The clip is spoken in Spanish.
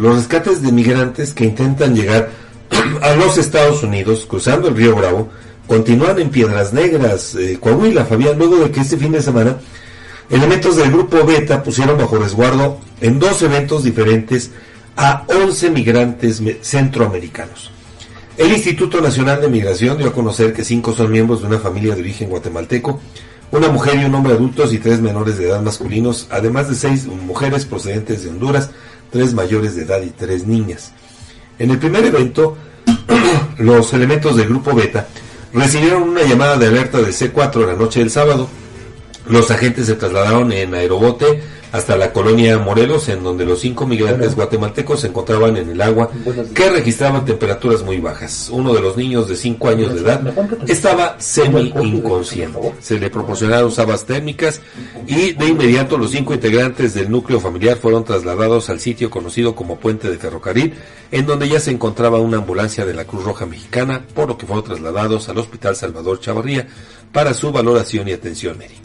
los rescates de migrantes que intentan llegar a los Estados Unidos cruzando el río Bravo continúan en Piedras Negras, eh, Coahuila, Fabián, luego de que este fin de semana elementos del grupo Beta pusieron bajo resguardo en dos eventos diferentes a 11 migrantes centroamericanos. El Instituto Nacional de Migración dio a conocer que cinco son miembros de una familia de origen guatemalteco, una mujer y un hombre adultos y tres menores de edad masculinos, además de seis mujeres procedentes de Honduras, tres mayores de edad y tres niñas. En el primer evento, los elementos del grupo Beta recibieron una llamada de alerta de C4 la noche del sábado. Los agentes se trasladaron en aerobote hasta la colonia Morelos, en donde los cinco migrantes guatemaltecos se encontraban en el agua que registraban temperaturas muy bajas. Uno de los niños de cinco años de edad estaba semi inconsciente. Se le proporcionaron sabas térmicas y de inmediato los cinco integrantes del núcleo familiar fueron trasladados al sitio conocido como Puente de Ferrocarril, en donde ya se encontraba una ambulancia de la Cruz Roja Mexicana, por lo que fueron trasladados al Hospital Salvador Chavarría para su valoración y atención médica.